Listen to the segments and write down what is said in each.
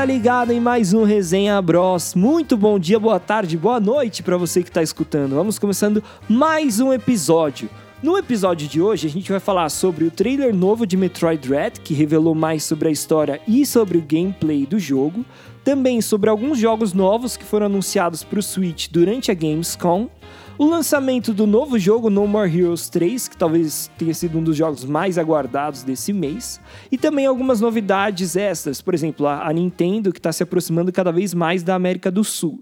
galera ligada em mais um Resenha Bros. Muito bom dia, boa tarde, boa noite para você que está escutando. Vamos começando mais um episódio. No episódio de hoje, a gente vai falar sobre o trailer novo de Metroid Dread, que revelou mais sobre a história e sobre o gameplay do jogo, também sobre alguns jogos novos que foram anunciados para o Switch durante a Gamescom, o lançamento do novo jogo No More Heroes 3, que talvez tenha sido um dos jogos mais aguardados desse mês, e também algumas novidades extras, por exemplo, a Nintendo que está se aproximando cada vez mais da América do Sul.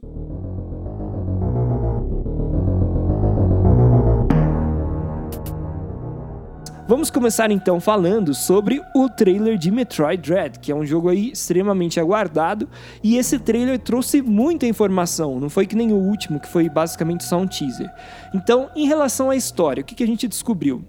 Vamos começar então falando sobre o trailer de Metroid Dread, que é um jogo aí extremamente aguardado, e esse trailer trouxe muita informação, não foi que nem o último, que foi basicamente só um teaser. Então, em relação à história, o que, que a gente descobriu?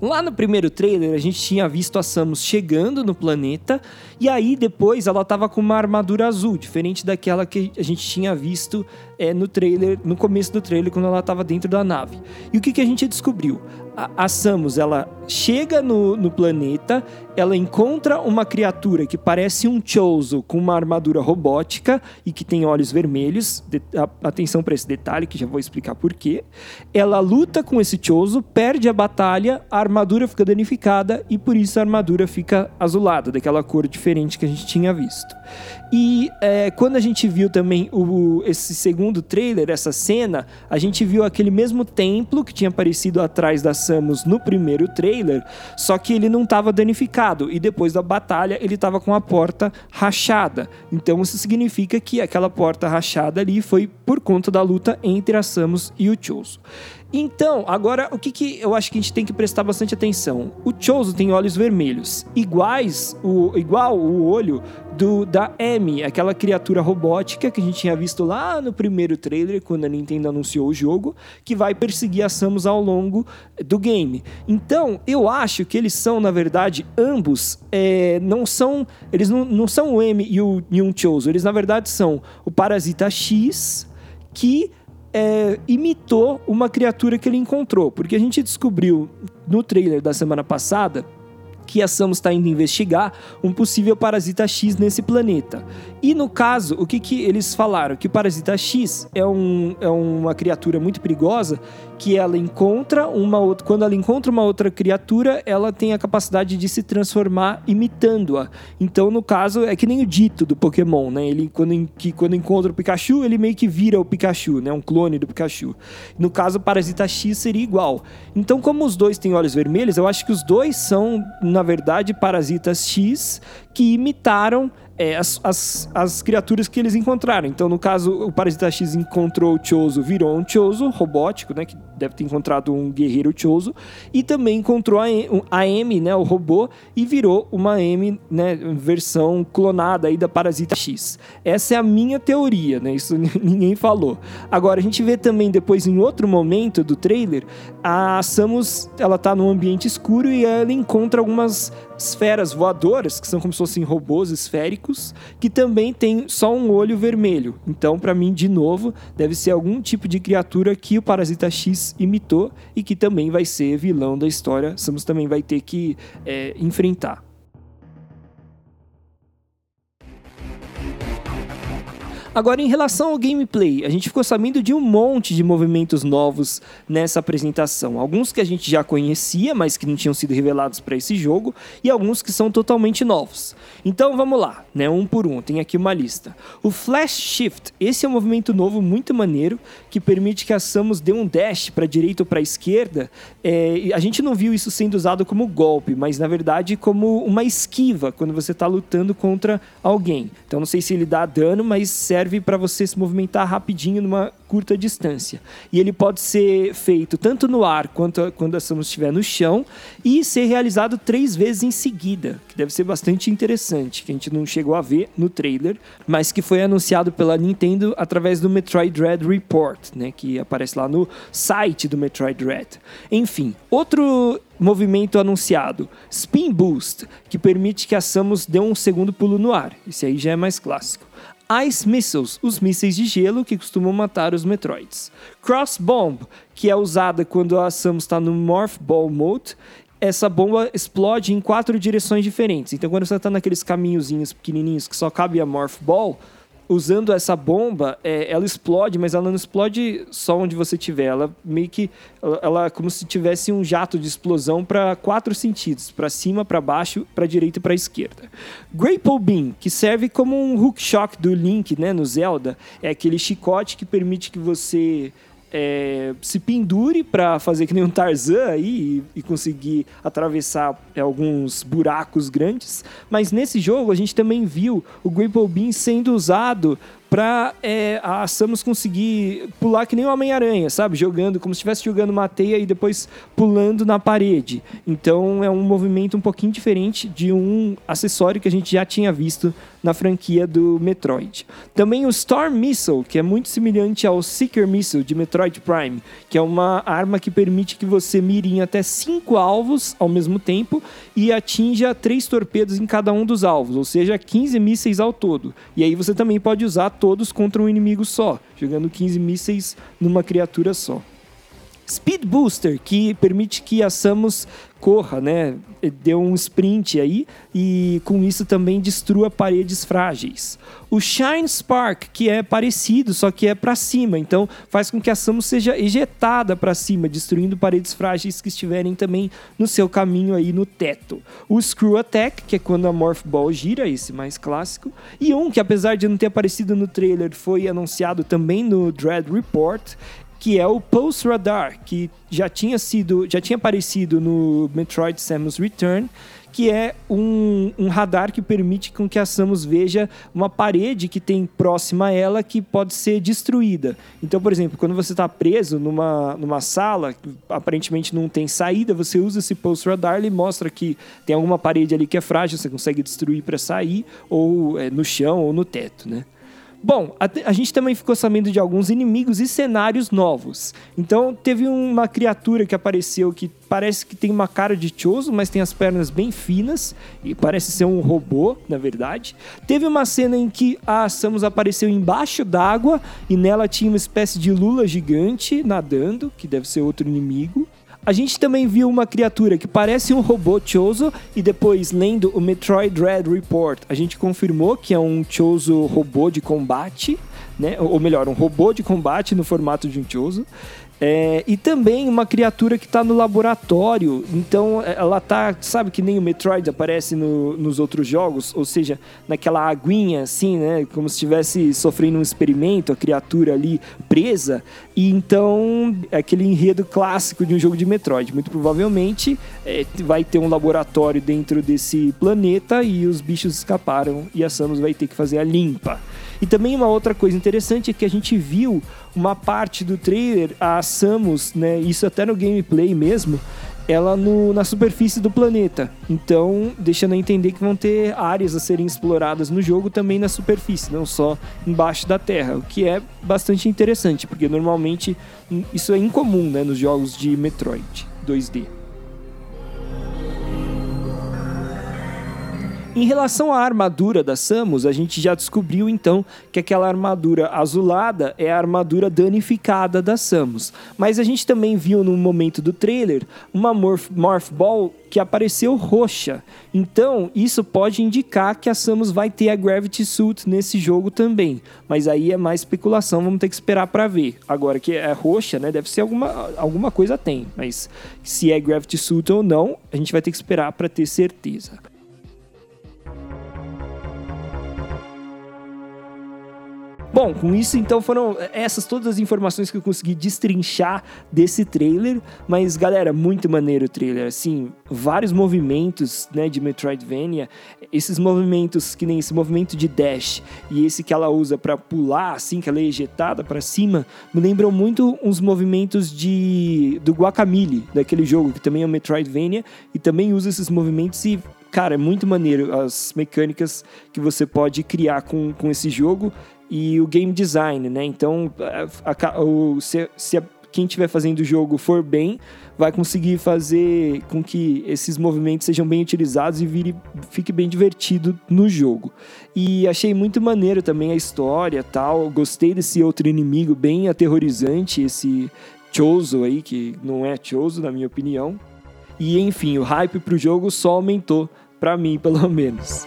Lá no primeiro trailer, a gente tinha visto a Samus chegando no planeta, e aí depois ela tava com uma armadura azul, diferente daquela que a gente tinha visto é, no trailer, no começo do trailer, quando ela tava dentro da nave. E o que, que a gente descobriu? A, a Samus, ela chega no, no planeta, ela encontra uma criatura que parece um Chozo com uma armadura robótica e que tem olhos vermelhos. De, a, atenção para esse detalhe, que já vou explicar por quê. Ela luta com esse Chozo, perde a batalha, a armadura fica danificada e por isso a armadura fica azulada, daquela cor diferente que a gente tinha visto. E é, quando a gente viu também o, esse segundo trailer, essa cena, a gente viu aquele mesmo templo que tinha aparecido atrás da Samus no primeiro trailer, só que ele não estava danificado e depois da batalha ele estava com a porta rachada. Então isso significa que aquela porta rachada ali foi por conta da luta entre a Samus e o Choso. Então, agora o que, que eu acho que a gente tem que prestar bastante atenção? O Chozo tem olhos vermelhos, iguais o igual o olho do da Amy, aquela criatura robótica que a gente tinha visto lá no primeiro trailer quando a Nintendo anunciou o jogo, que vai perseguir a Samus ao longo do game. Então, eu acho que eles são, na verdade, ambos é, não são, eles não, não são o Amy e o, Chozo, eles na verdade são o Parasita X que é, imitou uma criatura que ele encontrou. Porque a gente descobriu no trailer da semana passada que a Samus está indo investigar um possível parasita X nesse planeta. E no caso, o que, que eles falaram? Que o parasita X é, um, é uma criatura muito perigosa que ela encontra uma outra. Quando ela encontra uma outra criatura, ela tem a capacidade de se transformar imitando-a. Então, no caso, é que nem o dito do Pokémon, né? Ele, quando, que, quando encontra o Pikachu, ele meio que vira o Pikachu, né? Um clone do Pikachu. No caso, o Parasita X seria igual. Então, como os dois têm olhos vermelhos, eu acho que os dois são, na verdade, Parasitas X que imitaram é, as, as, as, criaturas que eles encontraram. Então, no caso, o Parasita X encontrou o Chozo, virou um Chozo robótico, né? Que deve ter encontrado um guerreiro Chozo. E também encontrou a, M, né? O robô, e virou uma M, né? Versão clonada aí da Parasita X. Essa é a minha teoria, né? Isso ninguém falou. Agora, a gente vê também depois, em outro momento do trailer, a Samus, ela tá num ambiente escuro e ela encontra algumas esferas voadoras, que são como se fossem robôs esféricos, que também tem só um olho vermelho. Então, para mim, de novo, deve ser algum tipo de criatura que o Parasita X imitou e que também vai ser vilão da história. Samus também vai ter que é, enfrentar. Agora, em relação ao gameplay, a gente ficou sabendo de um monte de movimentos novos nessa apresentação. Alguns que a gente já conhecia, mas que não tinham sido revelados para esse jogo, e alguns que são totalmente novos. Então vamos lá, né? Um por um, tem aqui uma lista. O Flash Shift, esse é um movimento novo muito maneiro que permite que a Samus dê um dash para direita ou para esquerda. É, a gente não viu isso sendo usado como golpe, mas na verdade como uma esquiva quando você está lutando contra alguém. Então não sei se ele dá dano, mas serve serve para você se movimentar rapidinho numa curta distância. E ele pode ser feito tanto no ar quanto quando a Samus estiver no chão e ser realizado três vezes em seguida, que deve ser bastante interessante, que a gente não chegou a ver no trailer, mas que foi anunciado pela Nintendo através do Metroid Dread Report, né, que aparece lá no site do Metroid Dread. Enfim, outro movimento anunciado, Spin Boost, que permite que a Samus dê um segundo pulo no ar. Esse aí já é mais clássico. Ice Missiles, os mísseis de gelo que costumam matar os Metroids. Cross Bomb, que é usada quando a Samus está no Morph Ball Mode. essa bomba explode em quatro direções diferentes. Então, quando você está naqueles caminhozinhos pequenininhos que só cabe a Morph Ball, usando essa bomba, é, ela explode, mas ela não explode só onde você tiver. Ela meio que, ela, ela como se tivesse um jato de explosão para quatro sentidos: para cima, para baixo, para direita e para esquerda. Grapple Beam, que serve como um hook shock do Link, né, no Zelda, é aquele chicote que permite que você é, se pendure para fazer que nem um Tarzan aí e, e conseguir atravessar é, alguns buracos grandes. Mas nesse jogo a gente também viu o Grapple Beam sendo usado pra é, a Samus conseguir pular que nem o Homem-Aranha, sabe? Jogando, como se estivesse jogando uma teia e depois pulando na parede. Então é um movimento um pouquinho diferente de um acessório que a gente já tinha visto na franquia do Metroid. Também o Storm Missile, que é muito semelhante ao Seeker Missile de Metroid Prime, que é uma arma que permite que você mire em até cinco alvos ao mesmo tempo e atinja três torpedos em cada um dos alvos, ou seja, 15 mísseis ao todo. E aí você também pode usar todos contra um inimigo só, jogando 15 mísseis numa criatura só. Speed Booster, que permite que a Samus corra, né? Deu um sprint aí e com isso também destrua paredes frágeis. O Shine Spark, que é parecido, só que é para cima, então faz com que a Samus seja ejetada para cima, destruindo paredes frágeis que estiverem também no seu caminho aí no teto. O Screw Attack, que é quando a Morph Ball gira, esse mais clássico. E um que apesar de não ter aparecido no trailer, foi anunciado também no Dread Report, que é o Pulse Radar, que já tinha sido, já tinha aparecido no Metroid Samus Return, que é um, um, radar que permite com que a Samus veja uma parede que tem próxima a ela que pode ser destruída. Então, por exemplo, quando você está preso numa, numa sala, que aparentemente não tem saída, você usa esse Pulse Radar, ele mostra que tem alguma parede ali que é frágil, você consegue destruir para sair, ou é, no chão ou no teto, né? Bom, a, a, gente também ficou sabendo de alguns inimigos e cenários novos. Então, teve uma criatura que apareceu que parece que tem uma cara de Choso, mas tem as pernas bem finas e parece ser um robô, na verdade. Teve uma cena em que a Samus apareceu embaixo d'água e nela tinha uma espécie de lula gigante nadando, que deve ser outro inimigo. A gente também viu uma criatura que parece um robô Chozo e depois lendo o Metroid Dread Report, a gente confirmou que é um Chozo robô de combate, né? Ou melhor, um robô de combate no formato de um Chozo. É, e também uma criatura que está no laboratório. Então ela tá, sabe que nem o Metroid aparece no, nos outros jogos, ou seja, naquela aguinha assim, né? Como se estivesse sofrendo um experimento, a criatura ali presa. E então é aquele enredo clássico de um jogo de Metroid. Muito provavelmente é, vai ter um laboratório dentro desse planeta e os bichos escaparam e a Samus vai ter que fazer a limpa. E também uma outra coisa interessante é que a gente viu uma parte do trailer, a Samus, né, isso até no gameplay mesmo, ela no, na superfície do planeta. Então, deixando a entender que vão ter áreas a serem exploradas no jogo também na superfície, não só embaixo da Terra, o que é bastante interessante, porque normalmente isso é incomum né, nos jogos de Metroid 2D. Em relação à armadura da Samus, a gente já descobriu então que aquela armadura azulada é a armadura danificada da Samus. Mas a gente também viu no momento do trailer uma Morph, Morph Ball que apareceu roxa. Então, isso pode indicar que a Samus vai ter a Gravity Suit nesse jogo também. Mas aí é mais especulação, vamos ter que esperar para ver. Agora que é roxa, né? Deve ser alguma, alguma coisa tem, mas se é Gravity Suit ou não, a gente vai ter que esperar para ter certeza. Bom, com isso então foram essas todas as informações que eu consegui destrinchar desse trailer, mas galera, muito maneiro o trailer, assim, vários movimentos, né, de Metroidvania, esses movimentos que nem esse movimento de dash e esse que ela usa para pular, assim, que ela é ejetada para cima, me lembram muito uns movimentos de do Guacamole, daquele jogo que também é Metroidvania e também usa esses movimentos e cara, é muito maneiro as mecânicas que você pode criar com, com esse jogo e o game design, né? Então, a, a, o, se, se a, quem estiver fazendo o jogo for bem, vai conseguir fazer com que esses movimentos sejam bem utilizados e vire, fique bem divertido no jogo. E achei muito maneiro também a história tal. Gostei desse outro inimigo bem aterrorizante, esse Chozo aí, que não é Chozo, na minha opinião. E enfim, o hype pro jogo só aumentou, para mim pelo menos.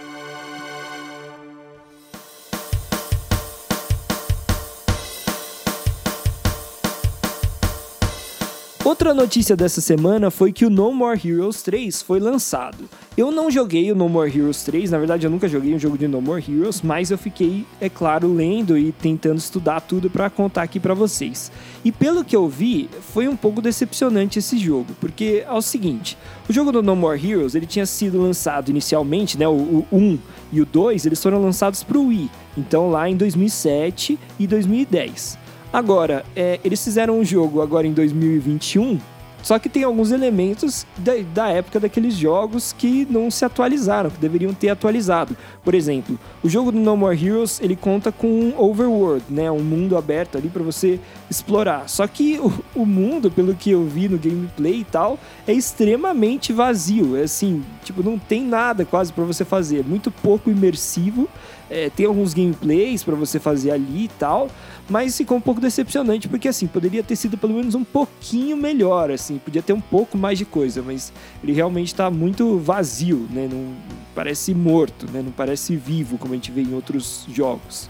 Outra notícia dessa semana foi que o No More Heroes 3 foi lançado. Eu não joguei o No More Heroes 3, na verdade eu nunca joguei um jogo de No More Heroes, mas eu fiquei, é claro, lendo e tentando estudar tudo para contar aqui para vocês. E pelo que eu vi, foi um pouco decepcionante esse jogo, porque é o seguinte, o jogo do No More Heroes, ele tinha sido lançado inicialmente, né, o, o 1 e o 2, eles foram lançados para o Wii, então lá em 2007 e 2010. Agora, é, eles fizeram um jogo agora em 2021 só que tem alguns elementos da, da, época daqueles jogos que não se atualizaram, que deveriam ter atualizado. Por exemplo, o jogo do No More Heroes ele conta com um overworld, né, um mundo aberto ali para você explorar. Só que o, o, mundo, pelo que eu vi no gameplay e tal, é extremamente vazio. É assim, tipo, não tem nada quase para você fazer, é muito pouco imersivo. É, tem alguns gameplays para você fazer ali e tal, mas ficou um pouco decepcionante porque assim poderia ter sido pelo menos um pouquinho melhor, assim podia ter um pouco mais de coisa, mas ele realmente está muito vazio, né? Não parece morto, né? Não parece vivo como a gente vê em outros jogos.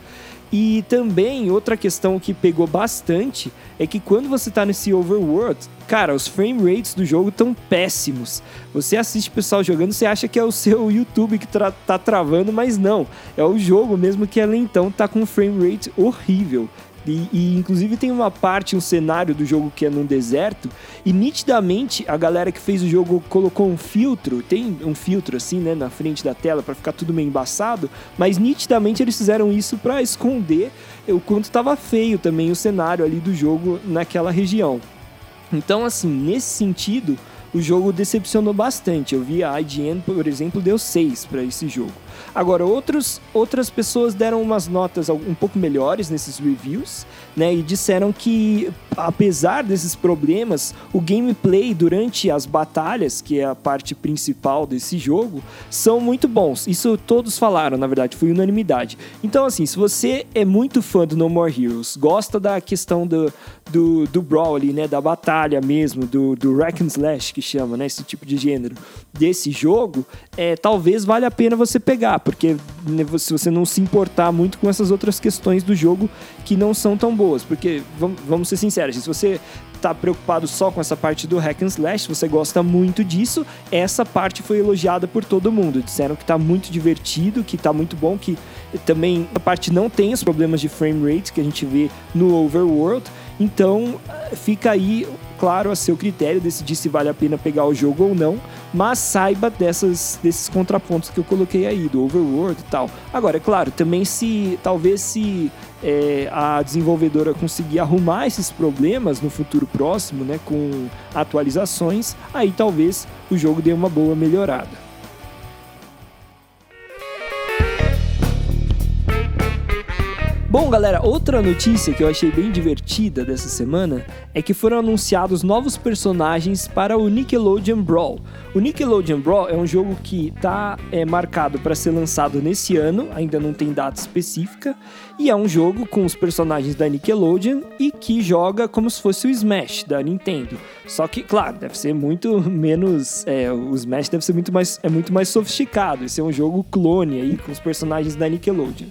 E também outra questão que pegou bastante é que quando você está nesse overworld, cara, os frame rates do jogo estão péssimos. Você assiste o pessoal jogando, você acha que é o seu YouTube que tá travando, mas não. É o jogo mesmo que é lentão, tá com frame rate horrível. E, e, inclusive tem uma parte, um cenário do jogo que é num deserto, e nitidamente a galera que fez o jogo colocou um filtro, tem um filtro assim, né, na frente da tela para ficar tudo meio embaçado, mas nitidamente eles fizeram isso para esconder o quanto estava feio também o cenário ali do jogo naquela região. Então, assim, nesse sentido, o jogo decepcionou bastante. Eu vi a IGN, por exemplo, deu 6 para esse jogo. Agora, outros, outras pessoas deram umas notas um pouco melhores nesses reviews, né? E disseram que, apesar desses problemas, o gameplay durante as batalhas, que é a parte principal desse jogo, são muito bons. Isso todos falaram, na verdade, foi unanimidade. Então, assim, se você é muito fã do No More Heroes, gosta da questão do, do, do brawl ali, né? Da batalha mesmo, do, do Rack and Slash, que chama, né? Esse tipo de gênero desse jogo, é, talvez valha a pena você pegar, porque né, se você não se importar muito com essas outras questões do jogo que não são tão boas, porque vamos, ser sinceros, se você tá preocupado só com essa parte do hack and slash, você gosta muito disso, essa parte foi elogiada por todo mundo. Disseram que tá muito divertido, que tá muito bom, que também a parte não tem os problemas de frame rate que a gente vê no Overworld. Então, fica aí claro a seu critério decidir se vale a pena pegar o jogo ou não, mas saiba dessas, desses contrapontos que eu coloquei aí, do overworld e tal. Agora, é claro, também se talvez se é, a desenvolvedora conseguir arrumar esses problemas no futuro próximo, né, com atualizações, aí talvez o jogo dê uma boa melhorada. Bom, galera, outra notícia que eu achei bem divertida dessa semana é que foram anunciados novos personagens para o Nickelodeon Brawl. O Nickelodeon Brawl é um jogo que está é, marcado para ser lançado nesse ano, ainda não tem data específica, e é um jogo com os personagens da Nickelodeon e que joga como se fosse o Smash da Nintendo. Só que, claro, deve ser muito menos. É, o Smash deve ser muito mais, é muito mais sofisticado. Esse é um jogo clone aí com os personagens da Nickelodeon.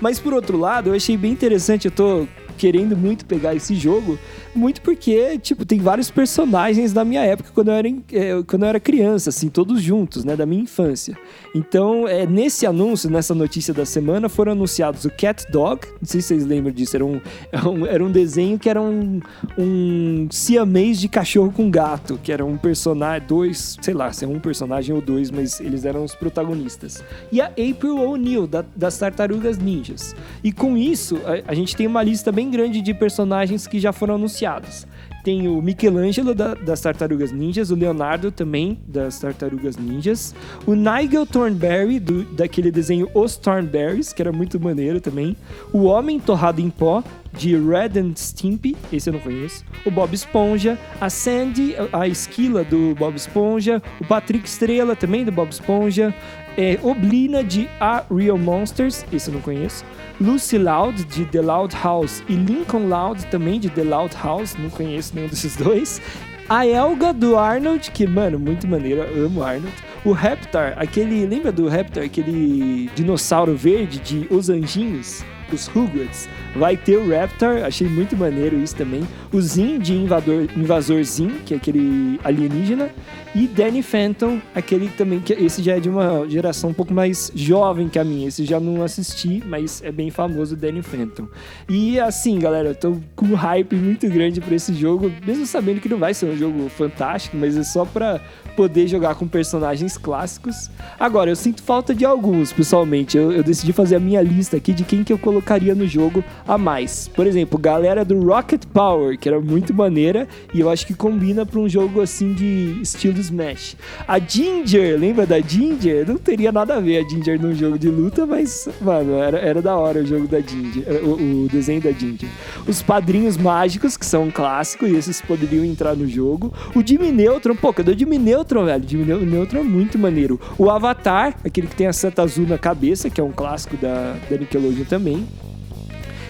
Mas por outro lado, eu achei bem interessante. Eu tô querendo muito pegar esse jogo, muito porque, tipo, tem vários personagens da minha época quando eu era, é, quando eu era criança, assim, todos juntos, né, da minha infância. Então, é, nesse anúncio, nessa notícia da semana, foram anunciados o Cat Dog, não sei se vocês lembram disso, era um, era um, era um desenho que era um, um siamês de cachorro com gato, que era um personagem, dois, sei lá, se é um personagem ou dois, mas eles eram os protagonistas. E a April O'Neil, da, das Tartarugas Ninjas. E com isso, a, a gente tem uma lista bem bem grande de personagens que já foram anunciados. Tem o Michelangelo da, das Tartarugas Ninjas, o Leonardo também das Tartarugas Ninjas, o Nigel Thornberry do, daquele desenho Os Thornberries, que era muito maneiro também, o Homem Torrado em Pó de Red and Stimpy, esse eu não conheço, o Bob Esponja, a Sandy, a Esquila do Bob Esponja, o Patrick Estrela também do Bob Esponja, é, Oblina de A Real Monsters, esse eu não conheço, Lucy Loud de The Loud House e Lincoln Loud também de The Loud House, não conheço nenhum desses dois. A Elga do Arnold, que, mano, muito maneiro, amo Arnold. O Raptor, aquele. Lembra do Raptor, aquele dinossauro verde de Os Anjinhos? Os Rugrats? Vai ter o Raptor, achei muito maneiro isso também. O Zin de invador, Invasor Zin, que é aquele alienígena. E Danny Phantom, aquele também, que esse já é de uma geração um pouco mais jovem que a minha. Esse já não assisti, mas é bem famoso, Danny Phantom. E assim, galera, eu tô com um hype muito grande pra esse jogo, mesmo sabendo que não vai ser um jogo fantástico, mas é só pra poder jogar com personagens clássicos. Agora, eu sinto falta de alguns, pessoalmente. Eu, eu decidi fazer a minha lista aqui de quem que eu colocaria no jogo a mais. Por exemplo, galera do Rocket Power, que era muito maneira e eu acho que combina para um jogo assim de estilo Smash. A Ginger, lembra da Ginger? Não teria nada a ver a Ginger num jogo de luta, mas, mano, era, era da hora o jogo da Ginger, o, o desenho da Ginger. Os Padrinhos Mágicos, que são um clássico, e esses poderiam entrar no jogo. O Jimmy Neutron, pô, cadê o Jimmy Neutron, velho? Jimmy Neutron é muito maneiro. O Avatar, aquele que tem a seta azul na cabeça, que é um clássico da, da Nickelodeon também.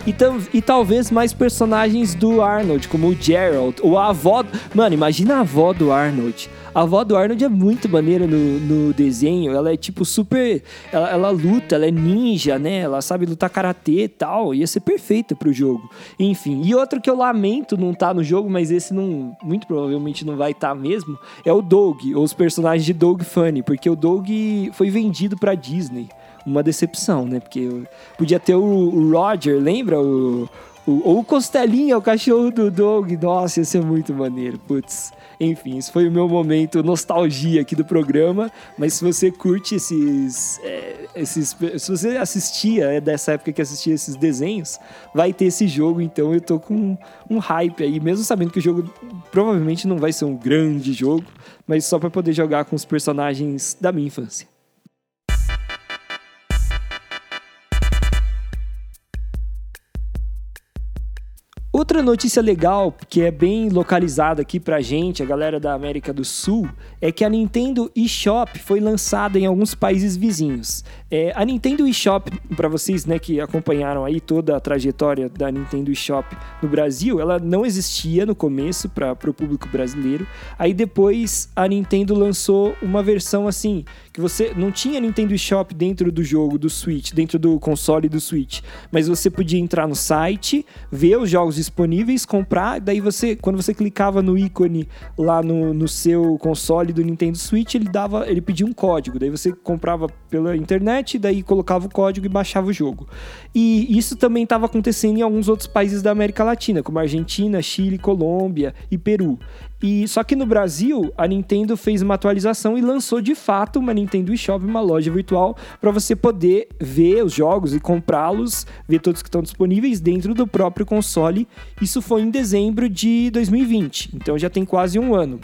E, e, talvez mais personagens do Arnold, como o Gerald, ou a avó. Mano, imagina a avó do Arnold. A avó do Arnold é muito maneira no, no desenho. Ela é tipo super. Ela, ela, luta, ela é ninja, né? Ela sabe lutar karatê e tal. Ia ser perfeita pro jogo. Enfim. E outro que eu lamento não tá no jogo, mas esse não. Muito provavelmente não vai estar tá mesmo. É o Doug, ou os personagens de Doug Funny. Porque o Doug foi vendido pra Disney uma decepção, né? Porque podia ter o Roger, lembra? O, o, ou o Costelinha, o cachorro do Doug. Nossa, ia ser muito maneiro. Putz. Enfim, isso foi o meu momento nostalgia aqui do programa. Mas se você curte esses. É, esses se você assistia, é dessa época que assistia esses desenhos, vai ter esse jogo. Então eu tô com um, um hype aí, mesmo sabendo que o jogo provavelmente não vai ser um grande jogo, mas só para poder jogar com os personagens da minha infância. Outra notícia legal, que é bem localizada aqui pra gente, a galera da América do Sul, é que a Nintendo eShop foi lançada em alguns países vizinhos. É, a Nintendo eShop, para vocês né, que acompanharam aí toda a trajetória da Nintendo eShop no Brasil, ela não existia no começo para o público brasileiro. Aí depois a Nintendo lançou uma versão assim, que você não tinha Nintendo eShop dentro do jogo do Switch, dentro do console do Switch, mas você podia entrar no site, ver os jogos disponíveis, comprar, daí você, quando você clicava no ícone lá no, no seu console do Nintendo Switch, ele dava, ele pedia um código, daí você comprava pela internet, daí colocava o código e baixava o jogo. E isso também estava acontecendo em alguns outros países da América Latina, como Argentina, Chile, Colômbia e Peru. E só que no Brasil, a Nintendo fez uma atualização e lançou de fato uma Nintendo eShop, uma loja virtual para você poder ver os jogos e comprá-los, ver todos que estão disponíveis dentro do próprio console. Isso foi em dezembro de 2020, então já tem quase um ano.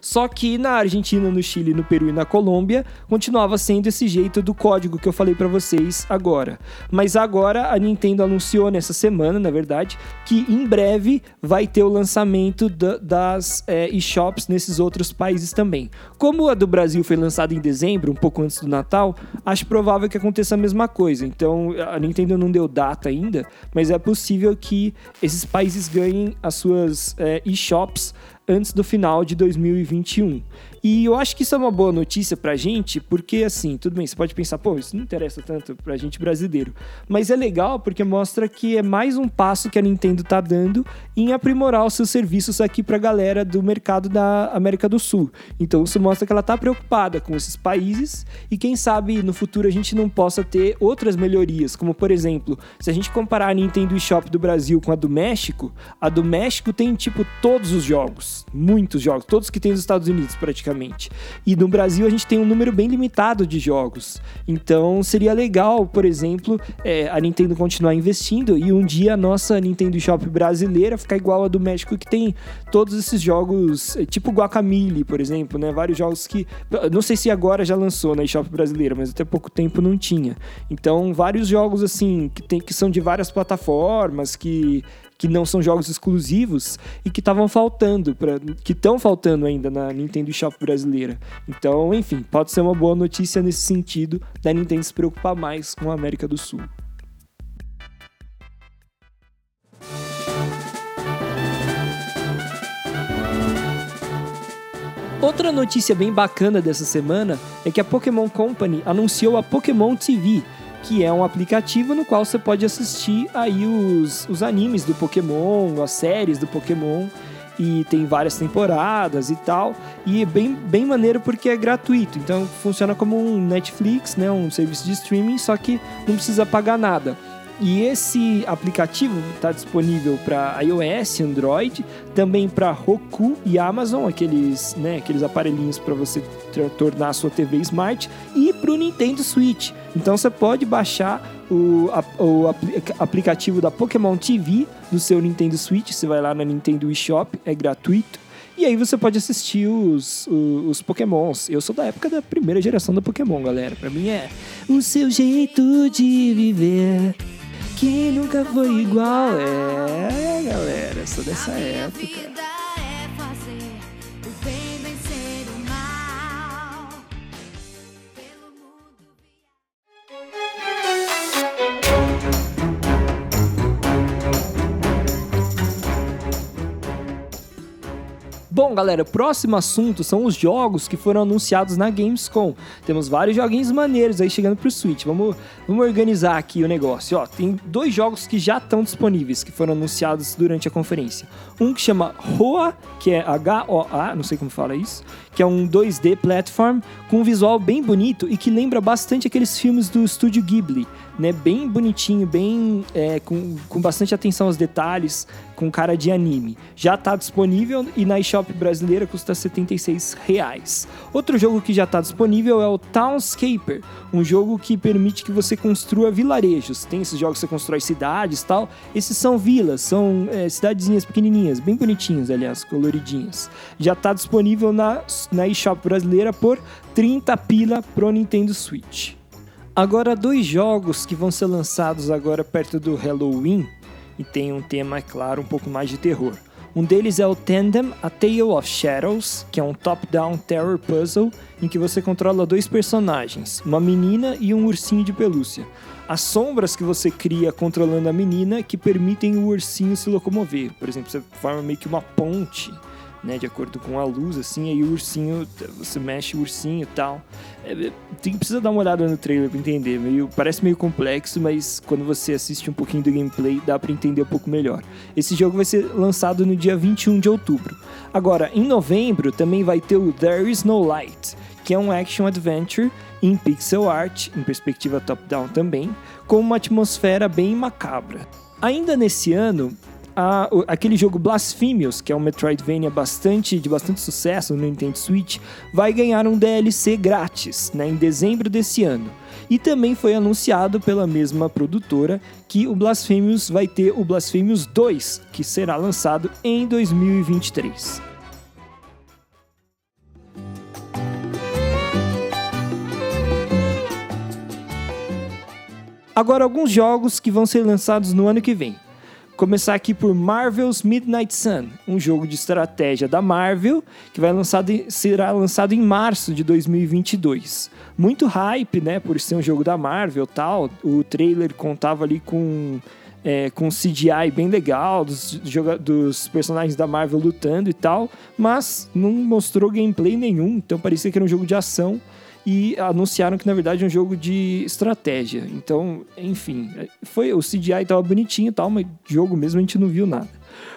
Só que na Argentina, no Chile, no Peru e na Colômbia continuava sendo esse jeito do código que eu falei para vocês agora. Mas agora a Nintendo anunciou nessa semana, na verdade, que em breve vai ter o lançamento da, das é, eShops nesses outros países também. Como a do Brasil foi lançada em dezembro, um pouco antes do Natal, acho provável que aconteça a mesma coisa. Então a Nintendo não deu data ainda, mas é possível que esses países ganhem as suas é, eShops antes do final de 2021. E eu acho que isso é uma boa notícia pra gente, porque assim, tudo bem, você pode pensar, pô, isso não interessa tanto pra gente brasileiro. Mas é legal porque mostra que é mais um passo que a Nintendo tá dando em aprimorar os seus serviços aqui pra galera do mercado da América do Sul. Então isso mostra que ela tá preocupada com esses países e quem sabe no futuro a gente não possa ter outras melhorias, como por exemplo, se a gente comparar a Nintendo eShop do Brasil com a do México, a do México tem tipo todos os jogos, muitos jogos, todos que tem nos Estados Unidos praticamente praticamente. E no Brasil a gente tem um número bem limitado de jogos. Então seria legal, por exemplo, é, a Nintendo continuar investindo e um dia a nossa Nintendo Shop brasileira ficar igual a do México, que tem todos esses jogos, é, tipo Guacamole, por exemplo, né? Vários jogos que. Não sei se agora já lançou na eShop brasileira, mas até pouco tempo não tinha. Então, vários jogos assim, que, tem, que são de várias plataformas, que que não são jogos exclusivos e que estavam faltando, pra, que estão faltando ainda na Nintendo Shop brasileira. Então, enfim, pode ser uma boa notícia nesse sentido da Nintendo se preocupar mais com a América do Sul. Outra notícia bem bacana dessa semana é que a Pokémon Company anunciou a Pokémon TV, que é um aplicativo no qual você pode assistir aí os, os animes do Pokémon, as séries do Pokémon e tem várias temporadas e tal. E é bem, bem maneiro porque é gratuito. Então funciona como um Netflix, né? Um serviço de streaming, só que não precisa pagar nada. E esse aplicativo está disponível para iOS, Android, também para Roku e Amazon, aqueles, né, aqueles aparelhinhos para você tornar a sua TV smart, e para o Nintendo Switch. Então você pode baixar o, a, o aplicativo da Pokémon TV no seu Nintendo Switch. Você vai lá na Nintendo eShop, é gratuito. E aí você pode assistir os, os, os, Pokémons. Eu sou da época da primeira geração do Pokémon, galera. Pra mim é o seu jeito de viver que nunca foi igual. É, galera, sou dessa época. Bom, galera, próximo assunto são os jogos que foram anunciados na Gamescom. Temos vários joguinhos maneiros aí chegando pro Switch. Vamos, vamos organizar aqui o negócio. Ó, tem dois jogos que já estão disponíveis, que foram anunciados durante a conferência. Um que chama Hoa, que é H-O-A, não sei como fala isso, que é um 2D platform com um visual bem bonito e que lembra bastante aqueles filmes do estúdio Ghibli né, bem bonitinho, bem é, com, com bastante atenção aos detalhes, com cara de anime. Já está disponível e na eShop brasileira custa 76 reais. Outro jogo que já está disponível é o Townscaper, um jogo que permite que você construa vilarejos. Tem esses jogos que você constrói cidades tal. Esses são vilas, são é, cidadezinhas pequenininhas, bem bonitinhas, aliás, coloridinhas. Já está disponível na, na eShop brasileira por 30 pila pro Nintendo Switch. Agora, dois jogos que vão ser lançados agora perto do Halloween e tem um tema, é claro, um pouco mais de terror. Um deles é o Tandem A Tale of Shadows, que é um top-down terror puzzle em que você controla dois personagens, uma menina e um ursinho de pelúcia. As sombras que você cria controlando a menina que permitem o ursinho se locomover. Por exemplo, você forma meio que uma ponte né, de acordo com a luz, assim, aí o ursinho, você mexe o ursinho e tal. É, tem, precisa dar uma olhada no trailer para entender, meio, parece meio complexo, mas quando você assiste um pouquinho do gameplay, dá para entender um pouco melhor. Esse jogo vai ser lançado no dia 21 de outubro. Agora, em novembro, também vai ter o There Is No Light, que é um action adventure em pixel art, em perspectiva top-down também, com uma atmosfera bem macabra. Ainda nesse ano, a, aquele jogo Blasphemous, que é um Metroidvania bastante, de bastante sucesso no Nintendo Switch, vai ganhar um DLC grátis né, em dezembro desse ano. E também foi anunciado pela mesma produtora que o Blasphemous vai ter o Blasphemous 2, que será lançado em 2023. Agora, alguns jogos que vão ser lançados no ano que vem. Começar aqui por Marvel's Midnight Sun, um jogo de estratégia da Marvel que vai lançado, será lançado em março de 2022. Muito hype, né, por ser um jogo da Marvel tal. O trailer contava ali com é, com CGI bem legal dos, dos personagens da Marvel lutando e tal, mas não mostrou gameplay nenhum, então parecia que era um jogo de ação e anunciaram que na verdade é um jogo de estratégia. Então, enfim, foi o CGI tava bonitinho tal, mas jogo mesmo a gente não viu nada.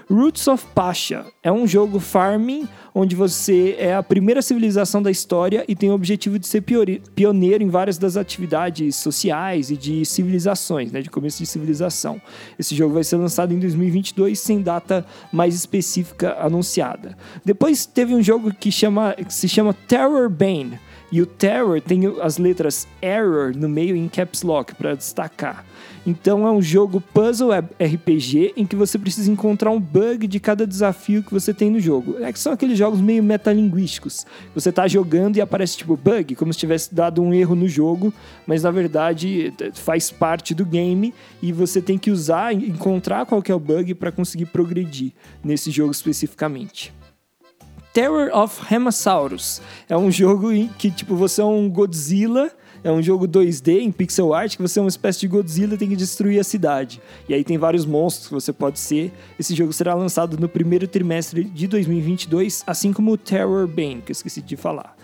Roots of Pasha é um jogo farming onde você é a primeira civilização da história e tem o objetivo de ser pioneiro em várias das atividades sociais e de civilizações, né, de começo de civilização. Esse jogo vai ser lançado em 2022 sem data mais específica anunciada. Depois teve um jogo que, chama, que se chama Terror Bane e o Terror tem as letras Error no meio em caps lock para destacar. Então é um jogo puzzle RPG em que você precisa encontrar um bug de cada desafio que você tem no jogo. É que são aqueles jogos meio metalinguísticos. Você tá jogando e aparece tipo bug, como se tivesse dado um erro no jogo, mas na verdade faz parte do game e você tem que usar, encontrar qual é o bug para conseguir progredir nesse jogo especificamente. Terror of Hemasaurus. É um jogo em que, tipo, você é um Godzilla é um jogo 2D em pixel art que você é uma espécie de Godzilla e tem que destruir a cidade. E aí tem vários monstros que você pode ser. Esse jogo será lançado no primeiro trimestre de 2022, assim como o Terror Bane, que eu esqueci de falar.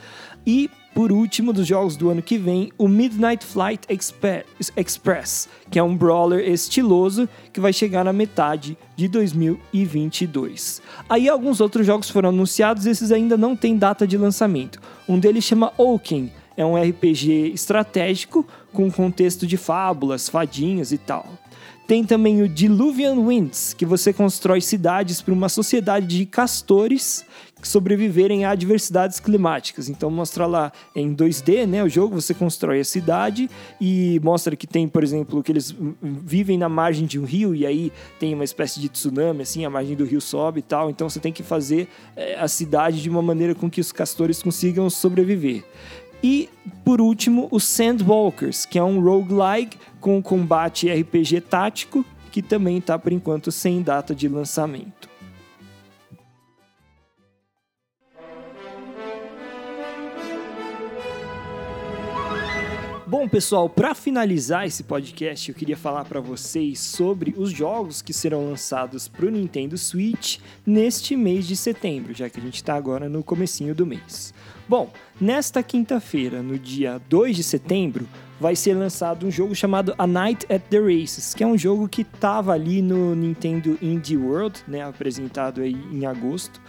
E por último, dos jogos do ano que vem, o Midnight Flight Express, que é um brawler estiloso que vai chegar na metade de 2022. Aí alguns outros jogos foram anunciados, esses ainda não têm data de lançamento. Um deles chama Oaken, é um RPG estratégico com contexto de fábulas, fadinhas e tal. Tem também o Diluvian Winds, que você constrói cidades para uma sociedade de castores que sobreviverem a adversidades climáticas. Então mostra lá em 2D, né, o jogo, você constrói a cidade e mostra que tem, por exemplo, que eles vivem na margem de um rio e aí tem uma espécie de tsunami, assim, a margem do rio sobe e tal. Então você tem que fazer é, a cidade de uma maneira com que os castores consigam sobreviver. E, por último, o Sandwalkers, que é um roguelike com combate RPG tático, que também está, por enquanto, sem data de lançamento. Bom, pessoal, para finalizar esse podcast, eu queria falar para vocês sobre os jogos que serão lançados para o Nintendo Switch neste mês de setembro, já que a gente está agora no comecinho do mês. Bom, nesta quinta-feira, no dia 2 de setembro, vai ser lançado um jogo chamado A Night at the Races, que é um jogo que estava ali no Nintendo Indie World, né, apresentado aí em agosto.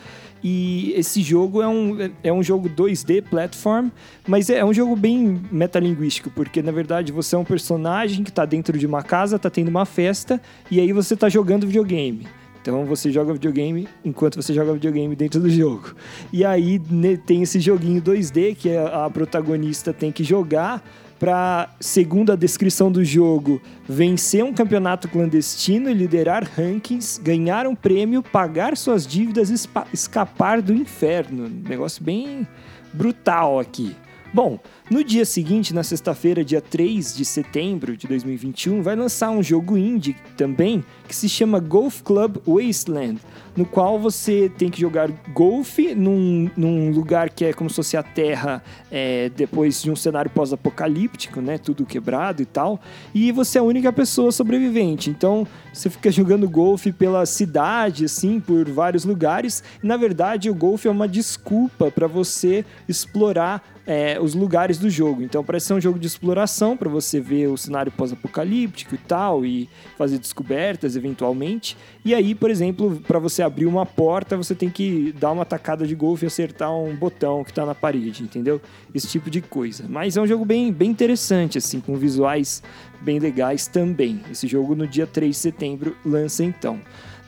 E esse jogo é um, é um jogo 2D platform, mas é um jogo bem metalinguístico, porque na verdade você é um personagem que está dentro de uma casa, está tendo uma festa, e aí você está jogando videogame. Então você joga videogame enquanto você joga videogame dentro do jogo. E aí né, tem esse joguinho 2D que a, a protagonista tem que jogar para, segundo a descrição do jogo, vencer um campeonato clandestino, liderar rankings, ganhar um prêmio, pagar suas dívidas e escapar do inferno. Negócio bem brutal aqui. Bom, no dia seguinte, na sexta-feira, dia 3 de setembro de 2021, vai lançar um jogo indie também que se chama Golf Club Wasteland, no qual você tem que jogar golfe num, num lugar que é como se fosse a Terra é, depois de um cenário pós-apocalíptico, né? Tudo quebrado e tal. E você é a única pessoa sobrevivente. Então você fica jogando golfe pela cidade, assim, por vários lugares. E na verdade o golfe é uma desculpa para você explorar é, os lugares do jogo. Então parece ser um jogo de exploração para você ver o cenário pós-apocalíptico e tal, e fazer descobertas eventualmente. E aí, por exemplo, para você abrir uma porta, você tem que dar uma tacada de golfe e acertar um botão que está na parede, entendeu? Esse tipo de coisa. Mas é um jogo bem, bem interessante, assim, com visuais bem legais também. Esse jogo no dia 3 de setembro lança então.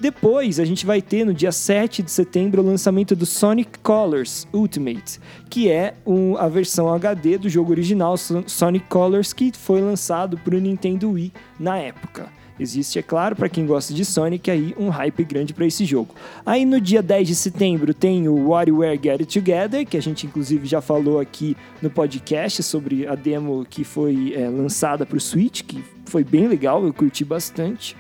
Depois, a gente vai ter no dia 7 de setembro o lançamento do Sonic Colors Ultimate, que é um, a versão HD do jogo original Sonic Colors que foi lançado para o Nintendo Wii na época. Existe, é claro, para quem gosta de Sonic, aí um hype grande para esse jogo. Aí no dia 10 de setembro tem o WarioWare Get It Together, que a gente inclusive já falou aqui no podcast sobre a demo que foi é, lançada para o Switch, que foi bem legal, eu curti bastante.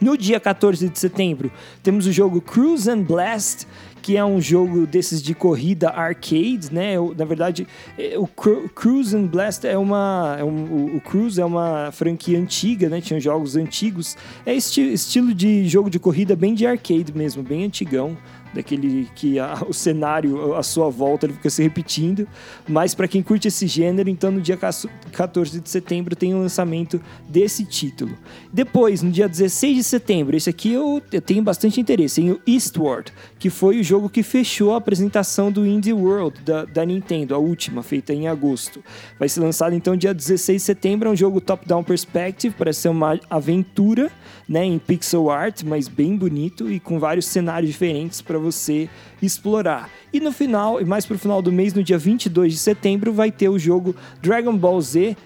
No dia 14 de setembro, temos o jogo Cruise and Blast, que é um jogo desses de corrida arcade, né? Na verdade, é, o Cruise and Blast é uma. É um, o Cruise é uma franquia antiga, né? Tinha jogos antigos. É esti estilo de jogo de corrida bem de arcade mesmo, bem antigão daquele que a, o cenário à sua volta ele fica se repetindo. Mas para quem curte esse gênero, então no dia 14 de setembro tem o lançamento desse título. Depois, no dia 16 de setembro, esse aqui eu, eu tenho bastante interesse, em o Eastward, que foi o jogo que fechou a apresentação do Indie World da, da Nintendo, a última, feita em agosto. Vai ser lançado então dia 16 de setembro, é um jogo top-down perspective, parece ser uma aventura né, em pixel art, mas bem bonito e com vários cenários diferentes para você explorar. E no final, e mais pro final do mês, no dia 22 de setembro, vai ter o jogo Dragon Ball Z.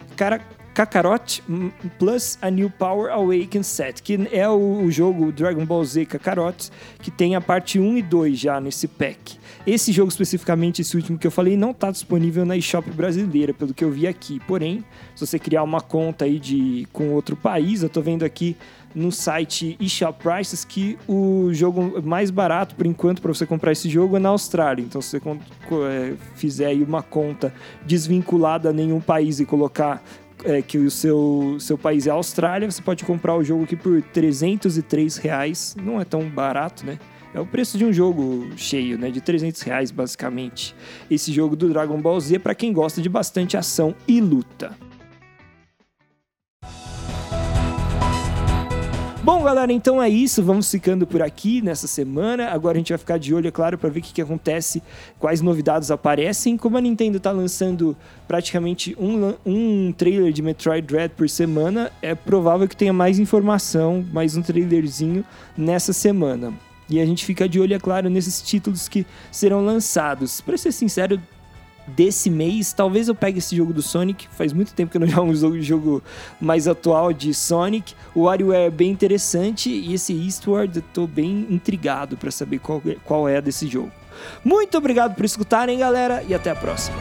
Kakarot Plus A New Power Awaken Set, que é o, jogo Dragon Ball Z Kakarot, que tem a parte 1 e 2 já nesse pack. Esse jogo especificamente, esse último que eu falei, não está disponível na eShop brasileira, pelo que eu vi aqui. Porém, se você criar uma conta aí de, com outro país, eu estou vendo aqui no site eShop Prices que o jogo mais barato, por enquanto, para você comprar esse jogo é na Austrália. Então, se você é, fizer aí uma conta desvinculada a nenhum país e colocar é, que o seu, seu país é a Austrália, você pode comprar o jogo aqui por 303 reais. Não é tão barato, né? É o preço de um jogo cheio, né? De 300 reais, basicamente. Esse jogo do Dragon Ball Z é para quem gosta de bastante ação e luta. Bom, galera, então é isso. Vamos ficando por aqui nessa semana. Agora a gente vai ficar de olho, é claro, para ver o que, que acontece, quais novidades aparecem. Como a Nintendo está lançando praticamente um, um trailer de Metroid Dread por semana, é provável que tenha mais informação, mais um trailerzinho nessa semana. E a gente fica de olho, é claro, nesses títulos que serão lançados. Para ser sincero, desse mês. Talvez eu pegue esse jogo do Sonic. Faz muito tempo que eu não jogo um jogo mais atual de Sonic. O WarioWare é bem interessante e esse Eastward eu tô bem intrigado para saber qual, qual é desse jogo. Muito obrigado por escutarem, galera, e até a próxima.